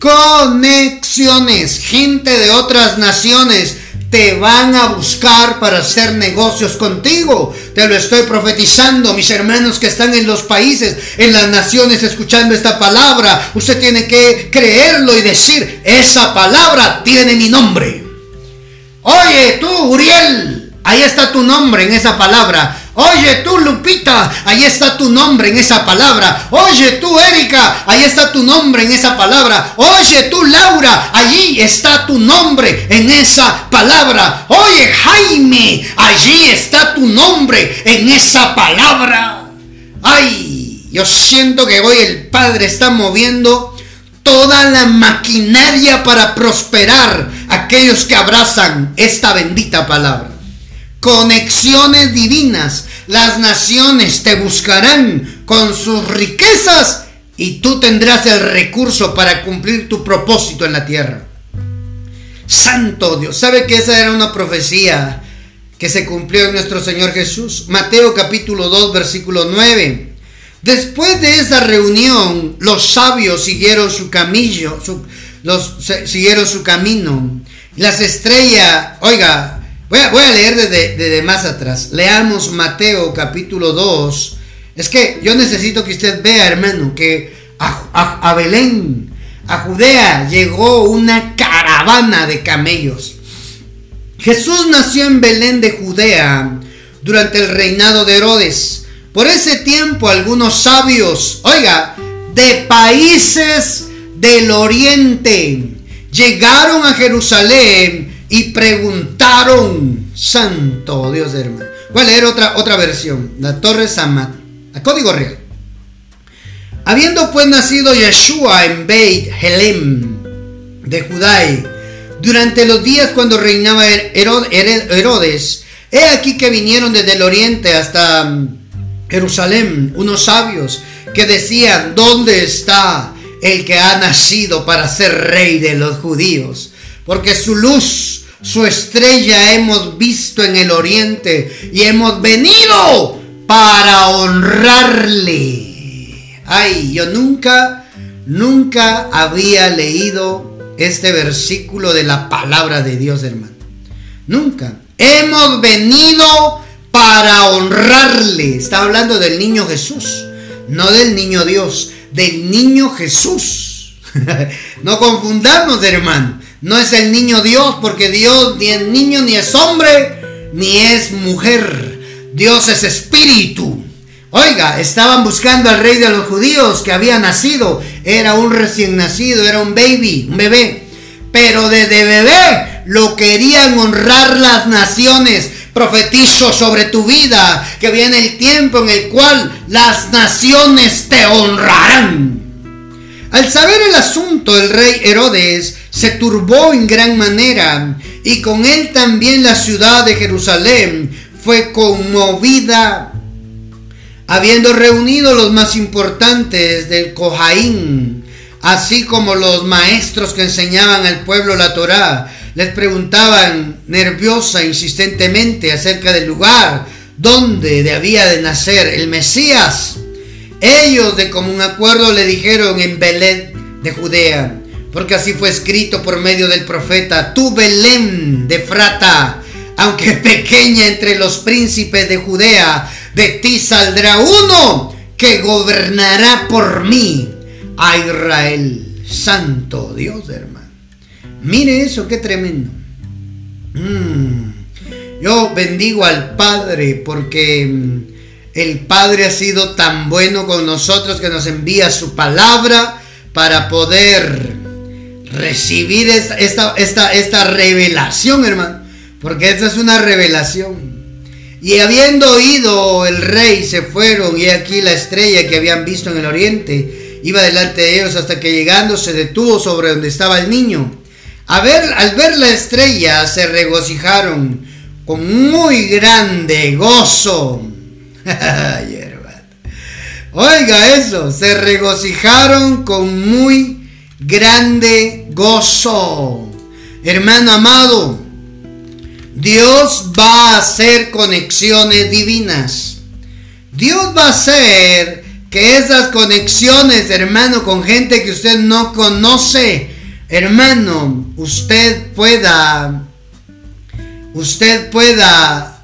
conexiones, gente de otras naciones te van a buscar para hacer negocios contigo. Te lo estoy profetizando, mis hermanos que están en los países, en las naciones escuchando esta palabra. Usted tiene que creerlo y decir, esa palabra tiene mi nombre. Oye, tú, Uriel, ahí está tu nombre en esa palabra. Oye tú, Lupita, ahí está tu nombre en esa palabra. Oye tú, Erika, ahí está tu nombre en esa palabra. Oye tú, Laura, allí está tu nombre en esa palabra. Oye, Jaime, allí está tu nombre en esa palabra. Ay, yo siento que hoy el Padre está moviendo toda la maquinaria para prosperar aquellos que abrazan esta bendita palabra conexiones divinas. Las naciones te buscarán con sus riquezas y tú tendrás el recurso para cumplir tu propósito en la tierra. Santo Dios, ¿sabe que esa era una profecía que se cumplió en nuestro Señor Jesús? Mateo capítulo 2 versículo 9. Después de esa reunión, los sabios siguieron su camino, siguieron su camino. Las estrellas, oiga, Voy a, leer desde, más atrás. Leamos Mateo capítulo 2. Es que yo necesito que usted vea, hermano, que a, Belén, a Judea, llegó una caravana de camellos. Jesús nació en Belén de Judea durante el reinado de Herodes. Por ese tiempo algunos sabios, oiga, de países del oriente, llegaron a Jerusalén y preguntaron, Santo Dios hermano. Voy a leer otra, otra versión, la Torre Samat, a código real. Habiendo pues nacido Yeshua en Beit Helem de Judá, durante los días cuando reinaba Herodes, he aquí que vinieron desde el oriente hasta Jerusalén unos sabios que decían, ¿dónde está el que ha nacido para ser rey de los judíos? Porque su luz su estrella hemos visto en el oriente y hemos venido para honrarle. Ay, yo nunca, nunca había leído este versículo de la palabra de Dios, hermano. Nunca. Hemos venido para honrarle. Está hablando del niño Jesús, no del niño Dios, del niño Jesús. no confundamos, hermano. No es el niño Dios, porque Dios ni es niño, ni es hombre, ni es mujer. Dios es espíritu. Oiga, estaban buscando al rey de los judíos que había nacido. Era un recién nacido, era un baby, un bebé. Pero desde bebé lo querían honrar las naciones. Profetizo sobre tu vida que viene el tiempo en el cual las naciones te honrarán. Al saber el asunto, el rey Herodes se turbó en gran manera y con él también la ciudad de Jerusalén fue conmovida, habiendo reunido los más importantes del Cojaín, así como los maestros que enseñaban al pueblo la Torá, les preguntaban nerviosa, insistentemente acerca del lugar donde debía de nacer el Mesías. Ellos de común acuerdo le dijeron en Belén de Judea, porque así fue escrito por medio del profeta, tú Belén de Frata, aunque pequeña entre los príncipes de Judea, de ti saldrá uno que gobernará por mí a Israel. Santo Dios, hermano. Mire eso, qué tremendo. Mm. Yo bendigo al Padre porque mm, el Padre ha sido tan bueno con nosotros que nos envía su palabra para poder recibir esta, esta, esta, revelación, hermano. Porque esta es una revelación. Y habiendo oído el rey, se fueron, y aquí la estrella que habían visto en el oriente iba delante de ellos hasta que llegando se detuvo sobre donde estaba el niño. A ver, al ver la estrella se regocijaron con muy grande gozo. Oiga eso, se regocijaron con muy grande gozo. Hermano amado, Dios va a hacer conexiones divinas. Dios va a hacer que esas conexiones, hermano, con gente que usted no conoce, hermano, usted pueda, usted pueda,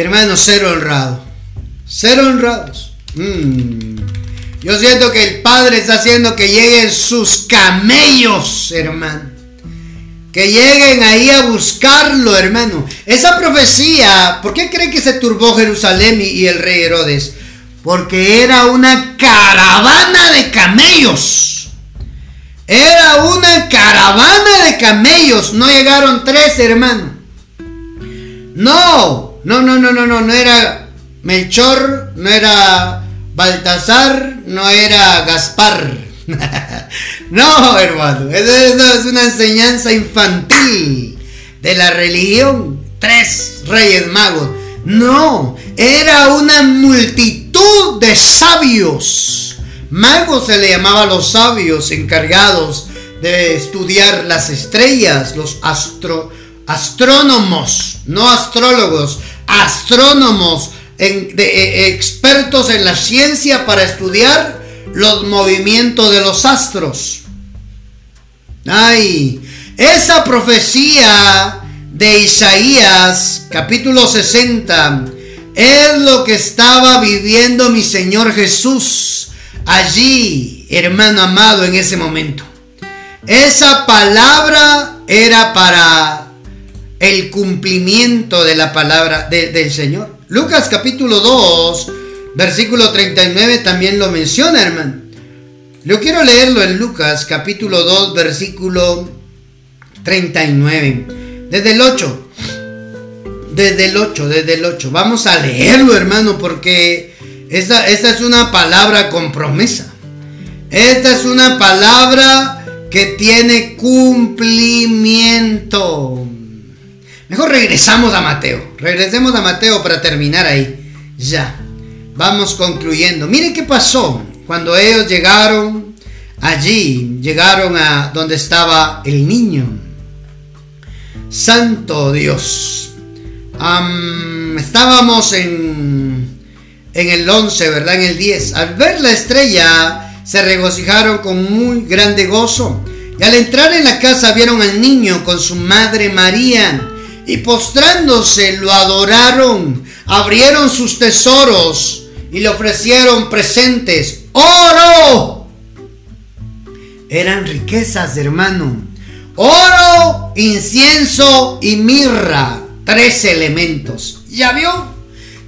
hermano, ser honrado. Ser honrados. Mm. Yo siento que el Padre está haciendo que lleguen sus camellos, hermano. Que lleguen ahí a buscarlo, hermano. Esa profecía, ¿por qué cree que se turbó Jerusalén y el rey Herodes? Porque era una caravana de camellos. Era una caravana de camellos. No llegaron tres, hermano. No, no, no, no, no, no, no era Melchor, no era Baltasar, no era Gaspar. no, hermano, eso, es una enseñanza infantil de la religión. Tres reyes magos. No, era una multitud de sabios. Magos se le llamaba a los sabios encargados de estudiar las estrellas, los astrónomos, no astrólogos, astrónomos, de, eh, expertos en la ciencia para estudiar los movimientos de los astros. Ay, esa profecía de Isaías, capítulo 60, es lo que estaba viviendo mi Señor Jesús allí, hermano amado, en ese momento. Esa palabra era para el cumplimiento de la palabra del Señor. Lucas capítulo 2, versículo 39 también lo menciona, hermano. Yo quiero leerlo en Lucas capítulo 2, versículo 39. Desde el 8. Desde el 8, desde el 8. Vamos a leerlo, hermano, porque esta, esta es una palabra con promesa. Esta es una palabra que tiene cumplimiento. Mejor regresamos a Mateo. Regresemos a Mateo para terminar ahí. Ya. Vamos concluyendo. Miren qué pasó cuando ellos llegaron allí. Llegaron a donde estaba el niño. Santo Dios. estábamos en, en el 11, ¿verdad? En el 10. Al ver la estrella, se regocijaron con muy grande gozo. Y al entrar en la casa vieron al niño con su madre María y postrándose lo adoraron, abrieron sus tesoros y le ofrecieron presentes, oro. Eran riquezas, hermano. Oro, incienso y mirra, tres elementos. ¿Ya vio?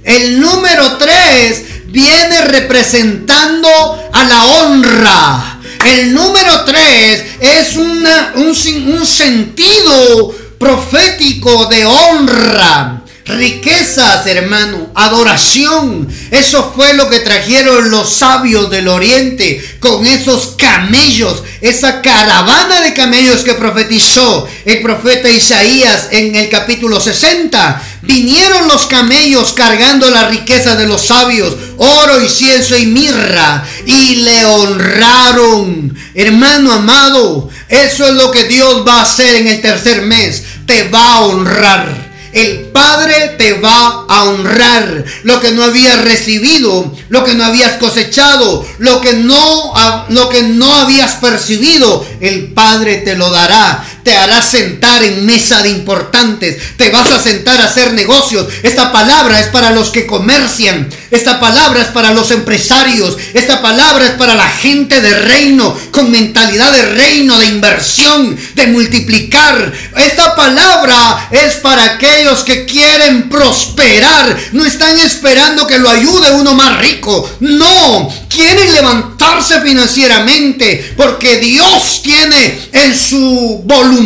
El número tres viene representando a la honra. El número tres es una, un, un sentido profético de honra, riquezas, hermano, adoración. Eso fue lo que trajeron los sabios del oriente con esos camellos, esa caravana de camellos que profetizó el profeta Isaías en el capítulo 60. Vinieron los camellos cargando la riqueza de los sabios, oro, incienso y mirra, y le honraron. Hermano amado, eso es lo que Dios va a hacer en el tercer mes. Te va a honrar. El Padre te va a honrar lo que no habías recibido, lo que no habías cosechado, lo que no, lo que no habías percibido. El Padre te lo dará te hará sentar en mesa de importantes, te vas a sentar a hacer negocios. Esta palabra es para los que comercian, esta palabra es para los empresarios, esta palabra es para la gente de reino, con mentalidad de reino, de inversión, de multiplicar. Esta palabra es para aquellos que quieren prosperar, no están esperando que lo ayude uno más rico, no, quieren levantarse financieramente porque Dios tiene en su voluntad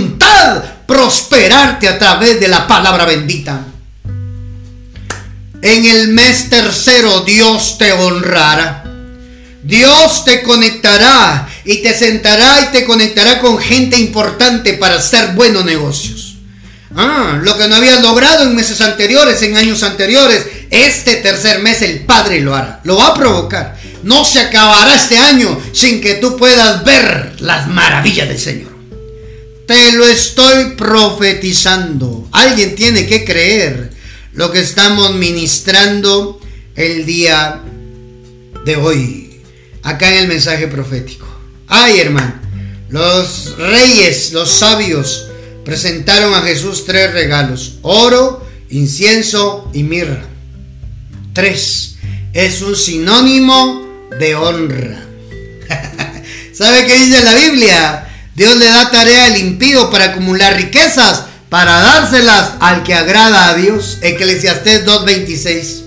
prosperarte a través de la palabra bendita. En el mes tercero Dios te honrará. Dios te conectará y te sentará y te conectará con gente importante para hacer buenos negocios. Ah, lo que no habías logrado en meses anteriores, en años anteriores, este tercer mes el Padre lo hará, lo va a provocar. No se acabará este año sin que tú puedas ver las maravillas del Señor. Te lo estoy profetizando. Alguien tiene que creer lo que estamos ministrando el día de hoy, acá en el mensaje profético. Ay, hermano, los reyes, los sabios, presentaron a Jesús tres regalos, oro, incienso y mirra. Tres, es un sinónimo de honra. ¿Sabe qué dice la Biblia? Dios le da tarea al impío para acumular riquezas, para dárselas al que agrada a Dios. Eclesiastés 2.26.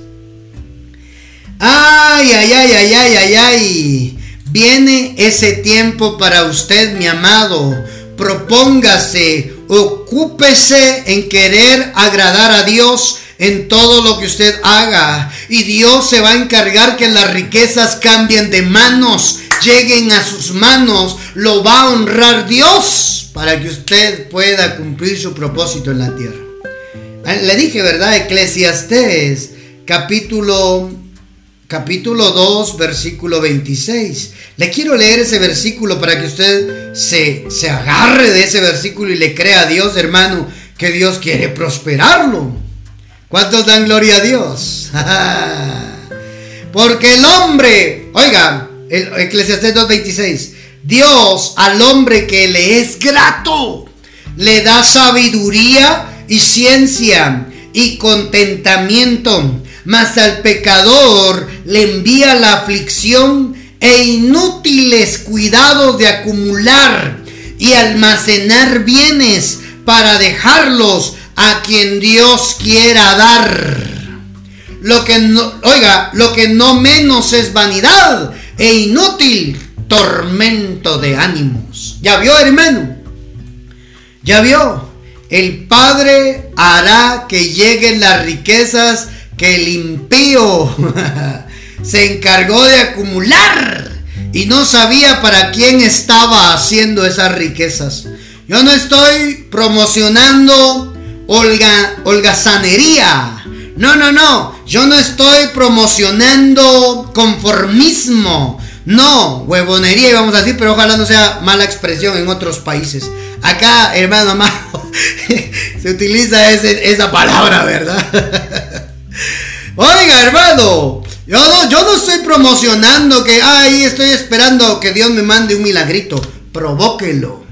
Ay, ay, ay, ay, ay, ay, ay. Viene ese tiempo para usted, mi amado. Propóngase, ocúpese en querer agradar a Dios en todo lo que usted haga. Y Dios se va a encargar que las riquezas cambien de manos, lleguen a sus manos. Lo va a honrar Dios para que usted pueda cumplir su propósito en la tierra. Le dije, ¿verdad? Eclesiastés, capítulo capítulo 2, versículo 26. Le quiero leer ese versículo para que usted se, se agarre de ese versículo y le crea a Dios, hermano, que Dios quiere prosperarlo. ¿Cuántos dan gloria a Dios? Porque el hombre, oiga, Eclesiastés 2.26, Dios al hombre que le es grato, le da sabiduría y ciencia y contentamiento mas al pecador le envía la aflicción e inútiles cuidados de acumular y almacenar bienes para dejarlos a quien Dios quiera dar. Lo que no, oiga, lo que no menos es vanidad e inútil tormento de ánimos. ¿Ya vio, hermano? ¿Ya vio? El Padre hará que lleguen las riquezas que el impío se encargó de acumular y no sabía para quién estaba haciendo esas riquezas. Yo no estoy promocionando holga, holgazanería. No, no, no. Yo no estoy promocionando conformismo. No, huevonería, vamos a decir, pero ojalá no sea mala expresión en otros países. Acá, hermano amado, se utiliza esa palabra, ¿verdad? Oiga, hermano, yo no, yo no estoy promocionando que, ay, estoy esperando que Dios me mande un milagrito. Provóquelo.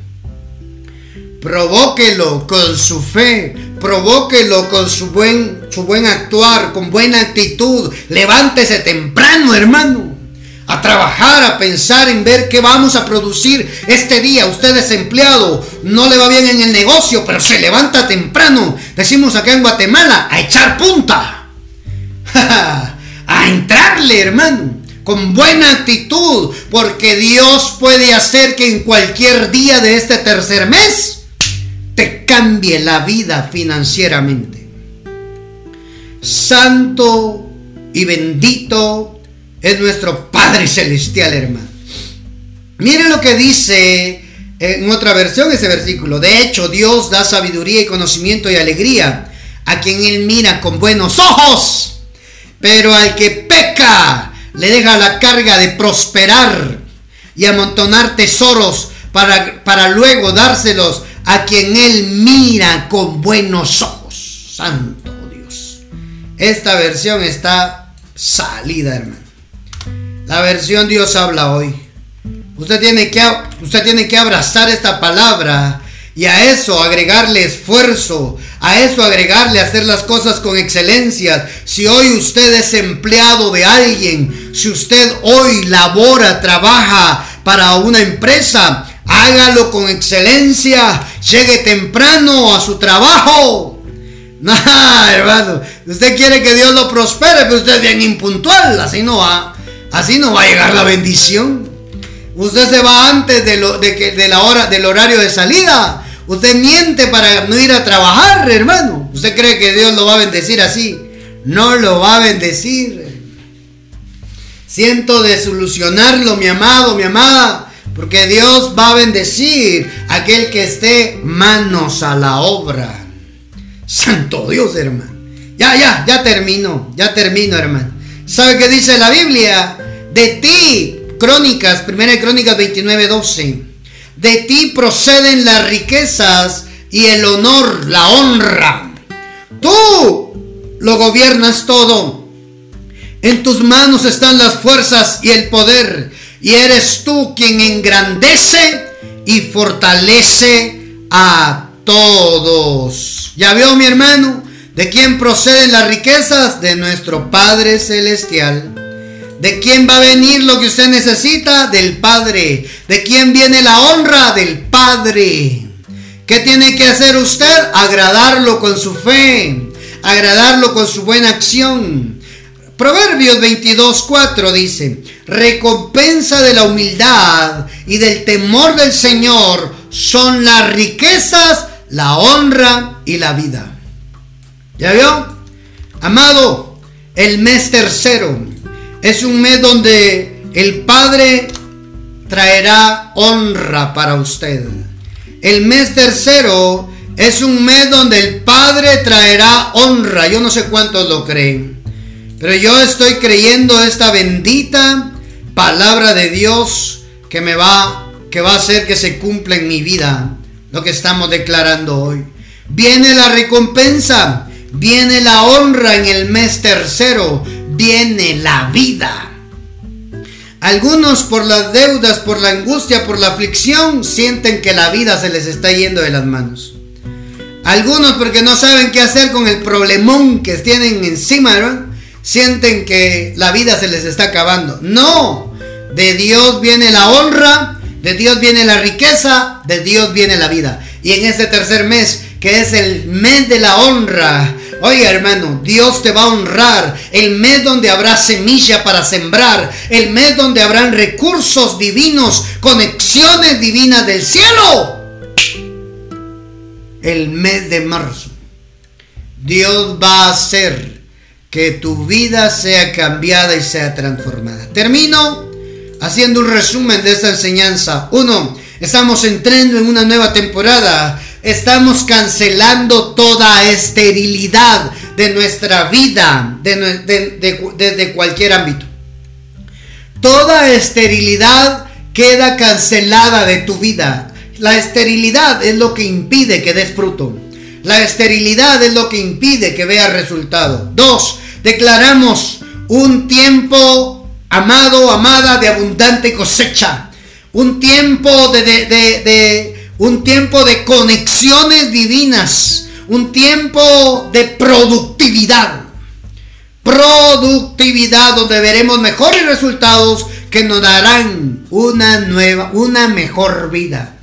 Provóquelo con su fe. Provóquelo con su buen, su buen actuar, con buena actitud. Levántese temprano, hermano. A trabajar, a pensar en ver qué vamos a producir este día. Usted es empleado, no le va bien en el negocio, pero se levanta temprano. Decimos acá en Guatemala, a echar punta. a entrarle, hermano, con buena actitud, porque Dios puede hacer que en cualquier día de este tercer mes te cambie la vida financieramente. Santo y bendito es nuestro Padre Celestial, hermano. Miren lo que dice en otra versión ese versículo. De hecho, Dios da sabiduría y conocimiento y alegría a quien Él mira con buenos ojos. Pero al que peca le deja la carga de prosperar y amontonar tesoros para, para luego dárselos a quien él mira con buenos ojos. Santo Dios. Esta versión está salida, hermano. La versión Dios habla hoy. Usted tiene que, usted tiene que abrazar esta palabra y a eso agregarle esfuerzo, a eso agregarle hacer las cosas con excelencia. Si hoy usted es empleado de alguien, si usted hoy labora, trabaja para una empresa, hágalo con excelencia, llegue temprano a su trabajo. No, hermano, usted quiere que Dios lo prospere, pero usted es bien impuntual, así no va, así no va a llegar la bendición. Usted se va antes de, lo, de, que, de la hora, del horario de salida. Usted miente para no ir a trabajar, hermano. ¿Usted cree que Dios lo va a bendecir así? No lo va a bendecir. Siento desolucionarlo, mi amado, mi amada, porque Dios va a bendecir a aquel que esté manos a la obra. Santo Dios, hermano. Ya, ya, ya termino, ya termino, hermano. ¿Sabe qué dice la Biblia? De ti, Crónicas, primera Crónicas 29, 12. De ti proceden las riquezas y el honor, la honra. Tú lo gobiernas todo. En tus manos están las fuerzas y el poder. Y eres tú quien engrandece y fortalece a todos. ¿Ya vio mi hermano? ¿De quién proceden las riquezas? De nuestro Padre Celestial. ¿De quién va a venir lo que usted necesita? Del Padre. ¿De quién viene la honra? Del Padre. ¿Qué tiene que hacer usted? Agradarlo con su fe, agradarlo con su buena acción. Proverbios 22.4 dice, recompensa de la humildad y del temor del Señor son las riquezas, la honra y la vida. ¿Ya vio? Amado, el mes tercero es un mes donde el Padre traerá honra para usted. El mes tercero es un mes donde el Padre traerá honra. Yo no sé cuántos lo creen. Pero yo estoy creyendo esta bendita palabra de Dios que me va que va a hacer que se cumpla en mi vida lo que estamos declarando hoy. Viene la recompensa, viene la honra en el mes tercero, viene la vida. Algunos por las deudas, por la angustia, por la aflicción, sienten que la vida se les está yendo de las manos. Algunos porque no saben qué hacer con el problemón que tienen encima, ¿verdad? Sienten que la vida se les está acabando. No, de Dios viene la honra, de Dios viene la riqueza, de Dios viene la vida. Y en este tercer mes, que es el mes de la honra, Oiga hermano, Dios te va a honrar. El mes donde habrá semilla para sembrar. El mes donde habrán recursos divinos, conexiones divinas del cielo. El mes de marzo. Dios va a hacer que tu vida sea cambiada y sea transformada. Termino haciendo un resumen de esta enseñanza. Uno, estamos entrando en una nueva temporada. Estamos cancelando toda esterilidad de nuestra vida, desde cualquier ámbito. Toda esterilidad queda cancelada de tu vida. La esterilidad es lo que impide que des fruto. La esterilidad es lo que impide que veas resultado. Dos, declaramos un tiempo amado, amada, de abundante cosecha. Un tiempo de, de, un tiempo de conexiones divinas. Un tiempo de productividad. Productividad donde veremos mejores resultados que nos darán una nueva, una mejor vida.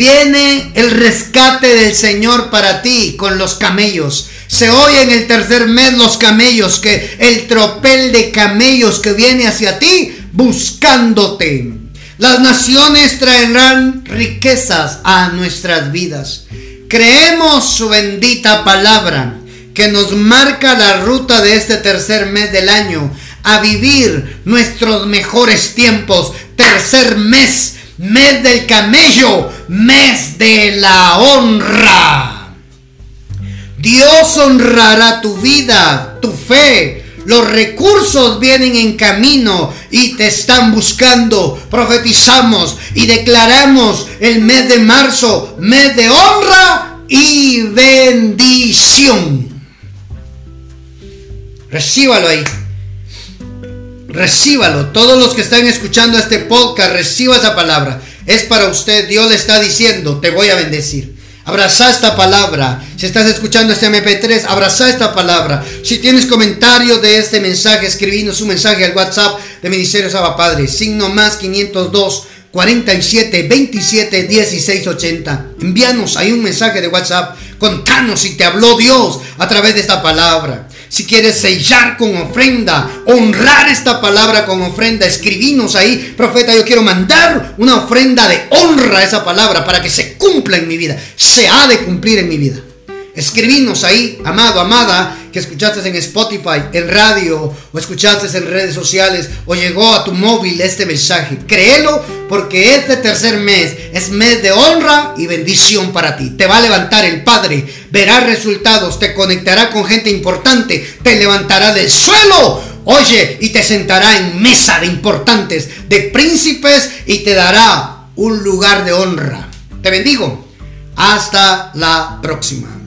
Viene el rescate del Señor para ti con los camellos. Se oye en el tercer mes los camellos, que el tropel de camellos que viene hacia ti buscándote. Las naciones traerán riquezas a nuestras vidas. Creemos su bendita palabra que nos marca la ruta de este tercer mes del año a vivir nuestros mejores tiempos. Tercer mes, mes del camello, mes de la honra. Dios honrará tu vida, tu fe. Los recursos vienen en camino y te están buscando. Profetizamos y declaramos el mes de marzo, mes de honra y bendición. Recíbalo ahí. Recíbalo. Todos los que están escuchando este podcast, reciba esa palabra. Es para usted. Dios le está diciendo, te voy a bendecir. Abraza esta palabra. Si estás escuchando este MP3, abraza esta palabra. Si tienes comentarios de este mensaje, escribinos un mensaje al WhatsApp de Ministerio Saba Padre. Signo más 502 47 27 16 80. Envíanos ahí un mensaje de WhatsApp. Contanos si te habló Dios a través de esta palabra. Si quieres sellar con ofrenda, honrar esta palabra con ofrenda, escribinos ahí, profeta, yo quiero mandar una ofrenda de honra a esa palabra para que se cumpla en mi vida. Se ha de cumplir en mi vida. Escribinos ahí, amado, amada, que escuchaste en Spotify, en radio, o escuchaste en redes sociales, o llegó a tu móvil este mensaje. Créelo, porque este tercer mes es mes de honra y bendición para ti. Te va a levantar el Padre, verás resultados, te conectará con gente importante, te levantará del suelo. Oye, y te sentará en mesa de importantes, de príncipes, y te dará un lugar de honra. Te bendigo. Hasta la próxima.